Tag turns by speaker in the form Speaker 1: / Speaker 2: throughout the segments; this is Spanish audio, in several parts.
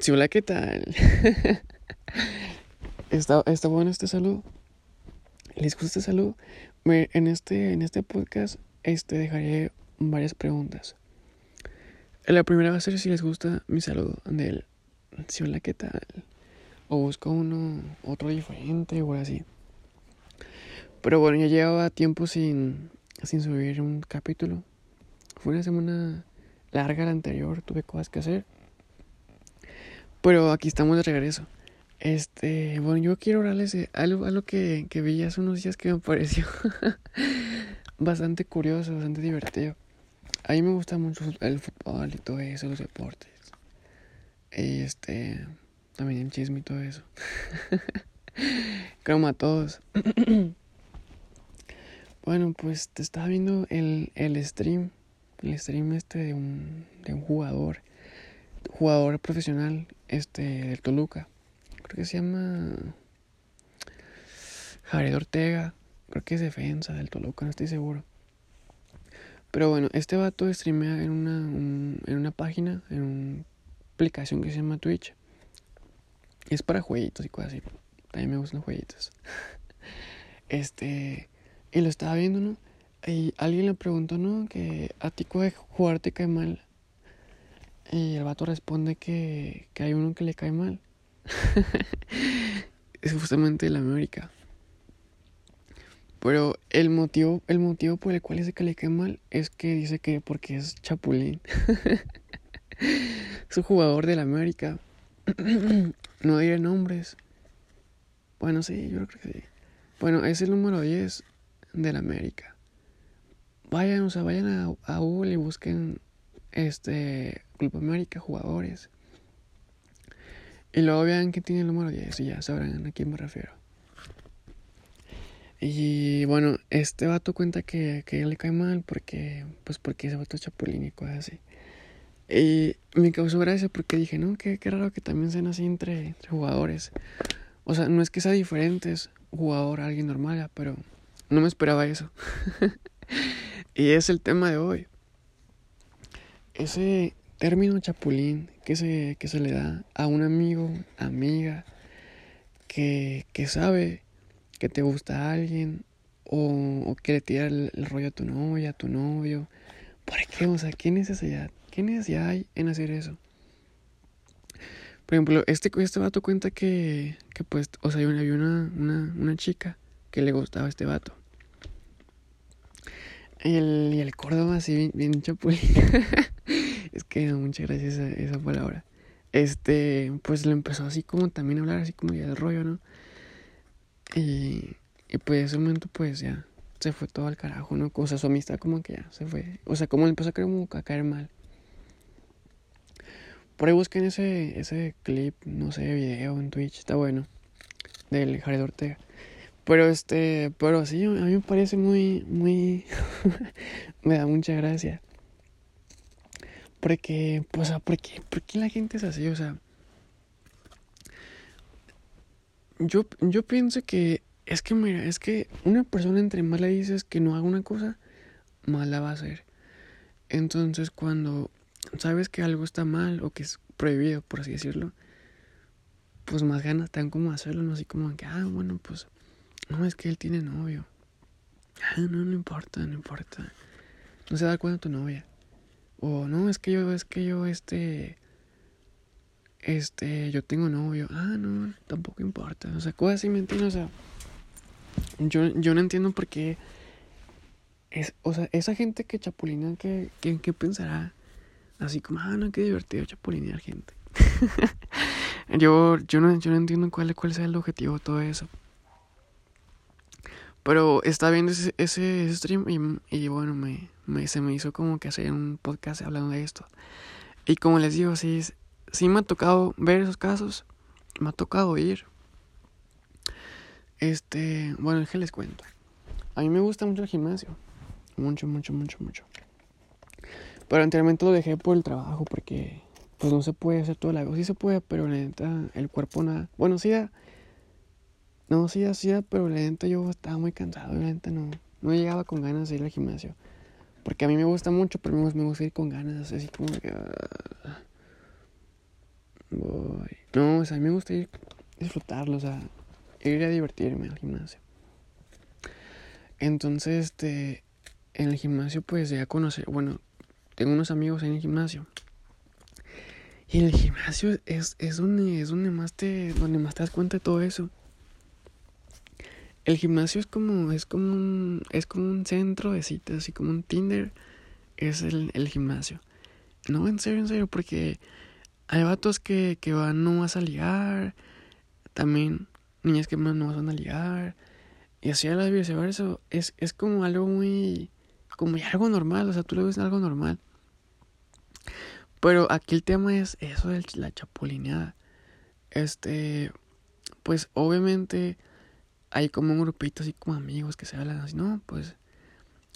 Speaker 1: Sí, hola, ¿qué tal? ¿Está, ¿Está bueno este saludo? ¿Les gusta este saludo? En este, en este podcast este, dejaré varias preguntas. La primera va a ser si les gusta mi saludo del sí, hola, ¿qué tal? O busco uno, otro diferente o así. Pero bueno, ya llevaba tiempo sin, sin subir un capítulo. Fue una semana larga la anterior, tuve cosas que hacer. Pero aquí estamos de regreso. Este, bueno, yo quiero hablarles algo, algo que, que vi hace unos días que me pareció bastante curioso, bastante divertido. A mí me gusta mucho el fútbol y todo eso, los deportes. Y este, también el chisme y todo eso. Como a todos. bueno, pues te estaba viendo el, el stream, el stream este de un, de un jugador jugador profesional este del Toluca. Creo que se llama Jared Ortega. Creo que es defensa del Toluca, no estoy seguro. Pero bueno, este vato streamea en una, en una página, en una aplicación que se llama Twitch. es para jueguitos y cosas así. También me gustan jueguitos. Este, y lo estaba viendo, ¿no? Y alguien le preguntó, ¿no? Que a ti jugar te cae mal. Y el vato responde que, que hay uno que le cae mal. es justamente el América. Pero el motivo, el motivo por el cual dice que le cae mal es que dice que porque es Chapulín. es un jugador del América. no diré nombres. Bueno, sí, yo creo que sí. Bueno, es el número 10 del América. Vayan, o sea, vayan a, a Google y busquen este Club América, jugadores. Y luego vean que tiene el número 10 y ya sabrán a quién me refiero. Y bueno, este vato cuenta que, que le cae mal porque, pues porque ese vato chapulín y cosas así. Y me causó gracia porque dije, no, qué, qué raro que también sean así entre, jugadores. O sea, no es que sea diferente, es jugador a alguien normal, pero no me esperaba eso. y es el tema de hoy. Ese, término chapulín que se, que se le da a un amigo, amiga, que, que sabe que te gusta a alguien o, que le tira el, rollo a tu novia, a tu novio. ¿Por qué? O sea, ¿qué necesidad? ¿Qué necesidad hay en hacer eso? Por ejemplo, este, este vato cuenta que, que pues, o sea, había una, una, una chica que le gustaba a este vato. Y el, y el Córdoba así bien, bien chapulín. Que muchas gracias esa palabra. Este, pues le empezó así como también a hablar así como ya de rollo, ¿no? Y, y pues ese momento pues ya se fue todo al carajo, ¿no? O sea, su amistad como que ya se fue. O sea, como empezó a, como a caer mal. Por ahí busquen ese, ese clip, no sé, video en Twitch, está bueno. Del Jared Ortega. Pero este, pero sí, a mí me parece muy, muy, me da mucha gracia. Porque, pues, ¿por qué, ¿por qué la gente es así? O sea, yo, yo pienso que es que, mira, es que una persona entre más le dices que no haga una cosa, más la va a hacer. Entonces, cuando sabes que algo está mal o que es prohibido, por así decirlo, pues más ganas te dan como hacerlo, no así como que, ah, bueno, pues, no, es que él tiene novio. Ah, no, no importa, no importa. No se da cuenta tu novia. O no, es que yo, es que yo, este, este, yo tengo novio. Ah, no, tampoco importa. O sea, cosas así, ¿me entiendes? O sea, yo, yo no entiendo por qué, es, o sea, esa gente que chapulina, que, que, pensará? Así como, ah, no, qué divertido chapulinear gente. yo, yo, no, yo no entiendo cuál, cuál sea el objetivo de todo eso. Pero está viendo ese, ese stream y, y bueno, me, me, se me hizo como que hacer un podcast hablando de esto. Y como les digo, sí, sí me ha tocado ver esos casos, me ha tocado ir. Este, bueno, que les cuento. A mí me gusta mucho el gimnasio. Mucho, mucho, mucho, mucho. Pero anteriormente lo dejé por el trabajo porque pues no se puede hacer todo el algo. Sí se puede, pero la neta el cuerpo nada. Bueno, sí. No, sí da, sí pero la neta yo estaba muy cansado. La neta no, no llegaba con ganas de ir al gimnasio. Porque a mí me gusta mucho, pero me gusta ir con ganas, así como que... Ah, voy. No, o sea, a mí me gusta ir disfrutarlo, o sea, ir a divertirme al gimnasio. Entonces, este, en el gimnasio, pues ya conocer, bueno, tengo unos amigos en el gimnasio. Y en el gimnasio es, es donde, es donde más te, donde más te das cuenta de todo eso. El gimnasio es como, es como un, es como un centro de citas, así como un Tinder, es el, el gimnasio. No, en serio, en serio, porque hay vatos que, que van no vas a ligar, también niñas que no vas a ligar, y así a la viceversa, es, es como algo muy, como algo normal, o sea, tú lo ves algo normal. Pero aquí el tema es eso de la chapulineada. Este, pues obviamente hay como un grupito así como amigos que se hablan así, no, pues.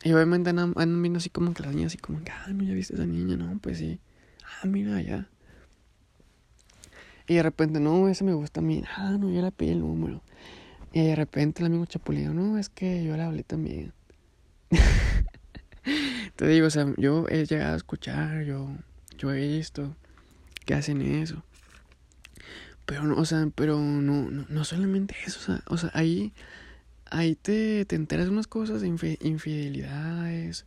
Speaker 1: Y obviamente andan, viendo así como que las niñas así como ah, no, ya viste esa niña, no, pues sí. Ah, mira, ya. Y de repente, no, ese me gusta a mí. Ah, no, yo le pedí el número. Y de repente el amigo chapulino, no, es que yo le hablé también. Te digo, o sea, yo he llegado a escuchar, yo, yo he visto que hacen eso. Pero no, o sea, pero no, no, no solamente eso, o sea, o sea ahí, ahí te, te enteras de unas cosas de infidelidades.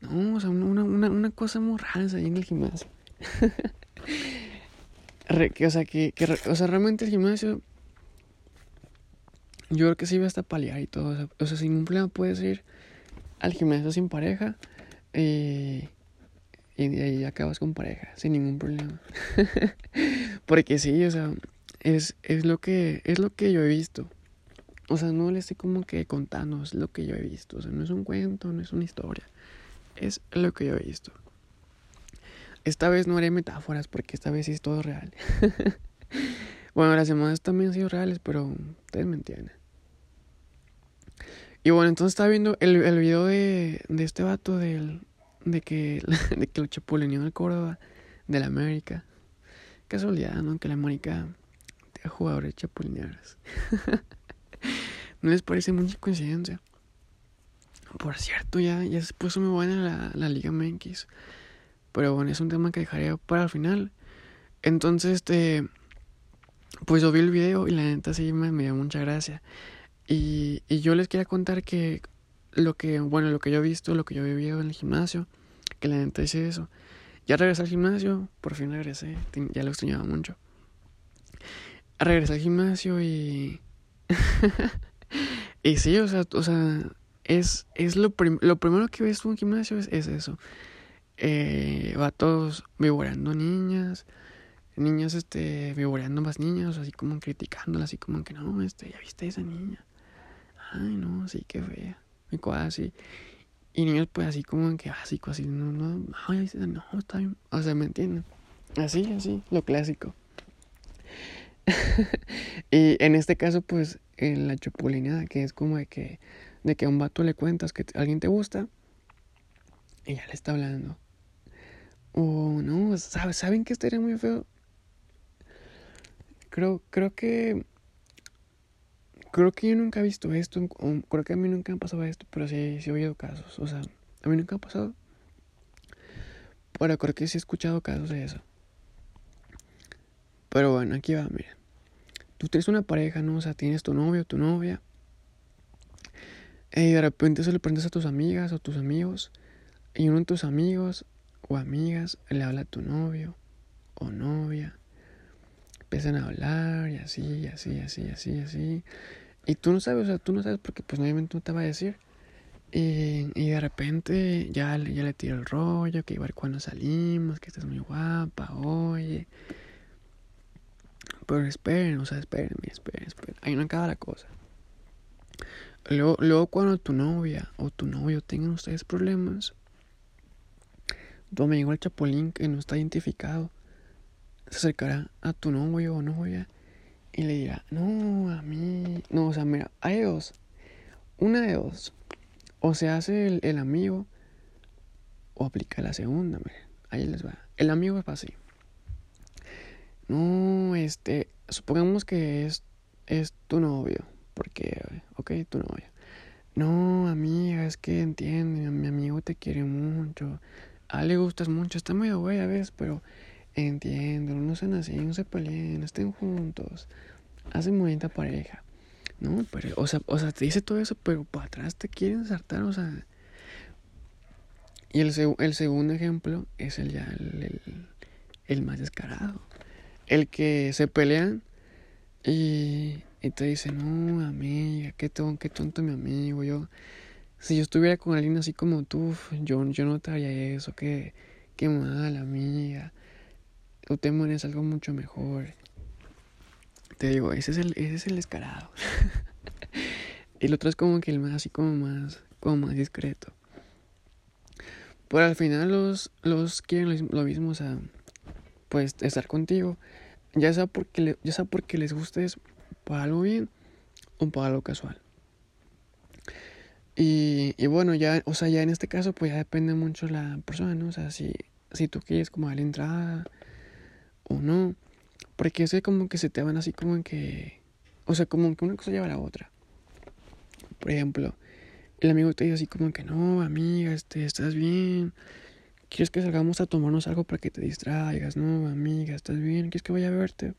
Speaker 1: No, o sea, una, una, una cosa muy rara ahí en el gimnasio. que, o sea, que, que, o sea, realmente el gimnasio, yo creo que sí va hasta paliar y todo. O sea, o sea sin un problema puedes ir al gimnasio sin pareja eh, y de ahí acabas con pareja, sin ningún problema. Porque sí, o sea, es, es, lo que, es lo que yo he visto. O sea, no le estoy como que contando, es lo que yo he visto. O sea, no es un cuento, no es una historia. Es lo que yo he visto. Esta vez no haré metáforas porque esta vez sí es todo real. bueno, las demás también han sido reales, pero ustedes me entienden. Y bueno, entonces estaba viendo el, el video de, de este vato del, de que, de que lo chapulineó el Córdoba de la América. Casualidad, ¿no? Que la América de jugadores chapulineados. ¿No les parece mucha coincidencia? Por cierto, ya, ya se puso muy buena la, la Liga MX. Pero bueno, es un tema que dejaré para el final. Entonces, este. Pues yo vi el video y la neta sí me, me dio mucha gracia. Y, y yo les quería contar que lo que, bueno, lo que yo he visto, lo que yo he vivido en el gimnasio, que la neta hice eso. Ya regresé al gimnasio, por fin regresé, ya lo extrañaba mucho. Regresé al gimnasio y... y sí, o sea, o sea es, es lo, lo primero que ves en un gimnasio es, es eso. Eh, todos vivorando niñas, niñas este vivoreando más niñas, así como criticándolas, así como que no, este, ya viste esa niña ay, no, sí, qué fea. Y cosas así. Y niños, pues así como que básico, así, no, no, no, no, está bien. O sea, ¿me entienden? Así, así, lo clásico. y en este caso, pues, en la chupulineada, que es como de que, de que a un vato le cuentas que alguien te gusta y ya le está hablando. O no, ¿saben que estaría muy feo? Creo, creo que Creo que yo nunca he visto esto, creo que a mí nunca me ha pasado esto, pero sí, sí he oído casos, o sea, a mí nunca ha pasado. Pero creo que sí he escuchado casos de eso. Pero bueno, aquí va, mira. Tú tienes una pareja, ¿no? O sea, tienes tu novio, tu novia. Y de repente se lo prendes a tus amigas o tus amigos. Y uno de tus amigos o amigas le habla a tu novio o novia. Empiezan a hablar y así, y así, así, así, así. Y tú no sabes, o sea, tú no sabes porque pues obviamente no te va a decir. Y, y de repente ya, ya le tiro el rollo, que igual cuando salimos, que estás muy guapa, oye. Pero esperen, o sea, esperen, esperen, esperen. Ahí no acaba la cosa. Luego, luego cuando tu novia o tu novio tengan ustedes problemas, tu amigo el chapulín que no está identificado se acercará a tu novio o novia y le dirá, no, a mí, no, o sea, mira, hay dos, una de dos, o se hace el, amigo o aplica la segunda, mira, ahí les va, el amigo es así, no, este, supongamos que es, es tu novio, porque, ok, tu novio, no, amiga, es que entiende, mi amigo te quiere mucho, a le gustas mucho, está muy güey a veces, pero entiendo, no sean así, no se peleen, estén juntos, hacen bonita pareja. No, pero, o sea, o sea, te dice todo eso, pero para atrás te quieren saltar, o sea. Y el, el segundo ejemplo es el ya, el, el, más descarado. El que se pelean y, y te dice, no, amiga, qué, tonto, qué tonto mi amigo, yo si yo estuviera con alguien así como tú, yo, yo no te haría eso, qué, qué mal, amiga. Tú te mueres algo mucho mejor. Te digo, ese es el, ese es el descarado. el otro es como que el más así como más, como más discreto. Pero al final los, los quieren lo mismo, o sea, pues estar contigo. Ya sea porque, ya sea porque les gustes para algo bien o para algo casual. Y, y bueno, ya, o sea, ya en este caso, pues ya depende mucho la persona, ¿no? O sea, si, si tú quieres como darle entrada o no. Porque es como que se te van así como que. O sea, como que una cosa lleva a la otra. Por ejemplo, el amigo te dice así como que no, amiga, este, estás bien. ¿Quieres que salgamos a tomarnos algo para que te distraigas? No, amiga, estás bien. ¿Quieres que vaya a verte?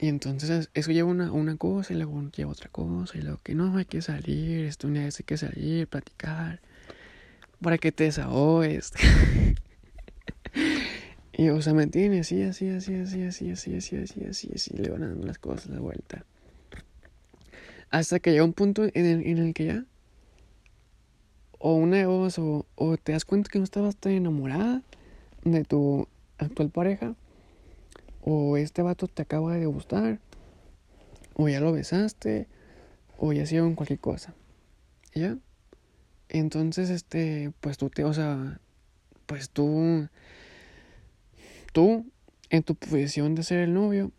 Speaker 1: Y entonces eso lleva una, una cosa y luego lleva otra cosa y luego que no, hay que salir, esto una vez hay que salir, platicar, para que te desahogues. y o sea, me entiendes, así, así, así, así, así, así, así, así, así, así, le van dando las cosas de vuelta. Hasta que llega un punto en el, en el que ya, o una de o, o te das cuenta que no estabas tan enamorada de tu actual pareja, o este vato te acaba de gustar, o ya lo besaste, o ya hicieron cualquier cosa. ¿Ya? Entonces, este, pues tú te, o sea, pues tú, tú, en tu posición de ser el novio,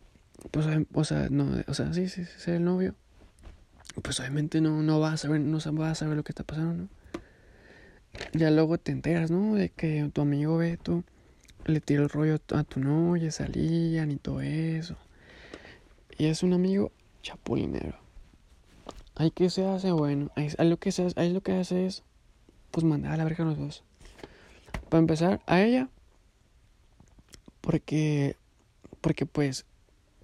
Speaker 1: pues, o sea, no, o sea, sí, sí, ser el novio, pues obviamente no, no vas a saber, no vas a saber lo que está pasando, ¿no? Ya luego te enteras, ¿no? De que tu amigo ve tú le tiró el rollo a tu novia, salían y todo eso. Y es un amigo chapulinero. Ahí que se hace, bueno, ahí, lo que se hace, lo que hace es, pues mandar a la verga a los dos. Para empezar, a ella, porque, porque pues,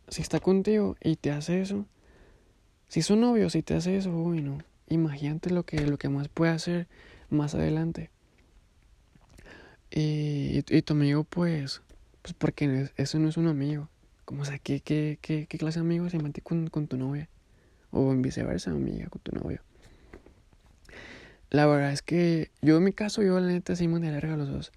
Speaker 1: si está contigo y te hace eso, si son novios y te hace eso, uy, no, imagínate lo que, lo que más puede hacer más adelante. Y, y, tu amigo, pues, pues porque eso no es un amigo. Como, o sea, ¿qué, qué, qué, clase de amigo se mete con, tu novia? O en viceversa, amiga, con tu novio. La verdad es que yo en mi caso, yo la neta sí me larga los dos.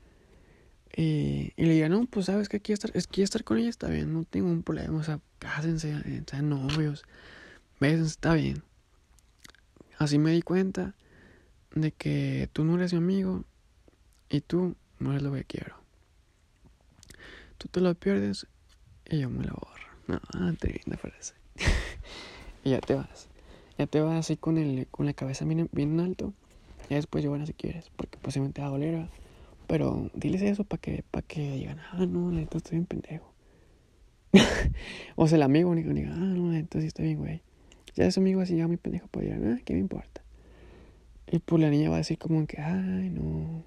Speaker 1: Y, y le digo, no, pues sabes que aquí estar, es que estar con ella está bien, no tengo un problema, o sea, cásense, eh, sean novios, bésense, está bien. Así me di cuenta de que tú no eres mi amigo y tú no es lo que quiero. Tú te lo pierdes y yo me lo borro. No, te viene frase. y ya te vas. Ya te vas así con, el, con la cabeza bien, bien alto. Y después lloran si quieres, porque posiblemente va a doler. Pero diles eso para que, para que digan, ah, no, neta, estoy bien pendejo. o sea, el amigo diga, ah, no, neta, sí estoy bien, güey. Ya ese amigo así ya muy pendejo puede decir, ah, ¿qué me importa? Y pues la niña va a decir como que, ay, no,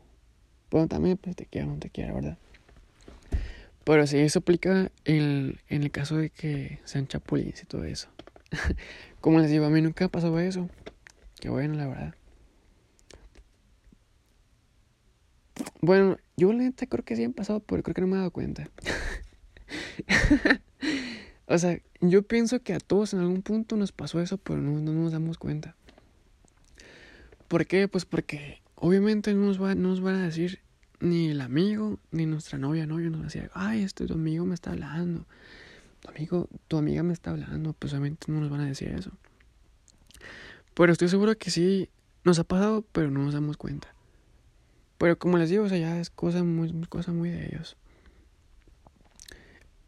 Speaker 1: bueno, también pues, te quiero, no te quiero, ¿verdad? Pero sí, eso aplica en, en el caso de que sean chapulines y todo eso. Como les digo, a mí nunca pasó eso. Qué bueno, la verdad. Bueno, yo la neta creo que sí han pasado, pero creo que no me he dado cuenta. o sea, yo pienso que a todos en algún punto nos pasó eso, pero no, no nos damos cuenta. ¿Por qué? Pues porque obviamente no nos, va, no nos van a decir ni el amigo, ni nuestra novia, novio nos decía, ay, este tu amigo me está hablando, tu amigo, tu amiga me está hablando, pues obviamente no nos van a decir eso. Pero estoy seguro que sí nos ha pasado, pero no nos damos cuenta. Pero como les digo, o sea, ya es cosa muy, cosa muy de ellos.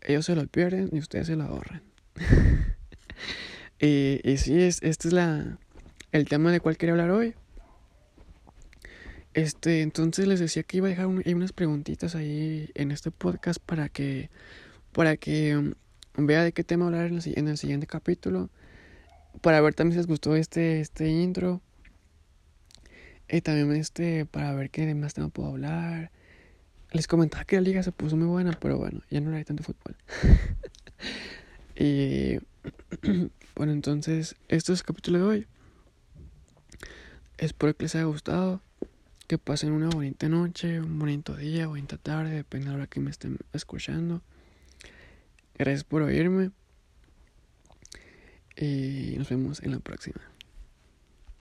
Speaker 1: Ellos se lo pierden y ustedes se lo ahorran. y, y sí, es, este es la, el tema de cual quería hablar hoy. Este, entonces les decía que iba a dejar unas preguntitas ahí en este podcast para que, para que um, vea de qué tema hablar en el, en el, siguiente capítulo. Para ver también si les gustó este, este intro. Y también este, para ver qué más tema puedo hablar. les comentaba que la liga se puso muy buena, pero bueno, ya no hay tanto fútbol. y bueno, entonces, este es el capítulo de hoy. Espero que les haya gustado. Que pasen una bonita noche, un bonito día, bonita tarde, depende de la hora que me estén escuchando. Gracias por oírme. Y nos vemos en la próxima.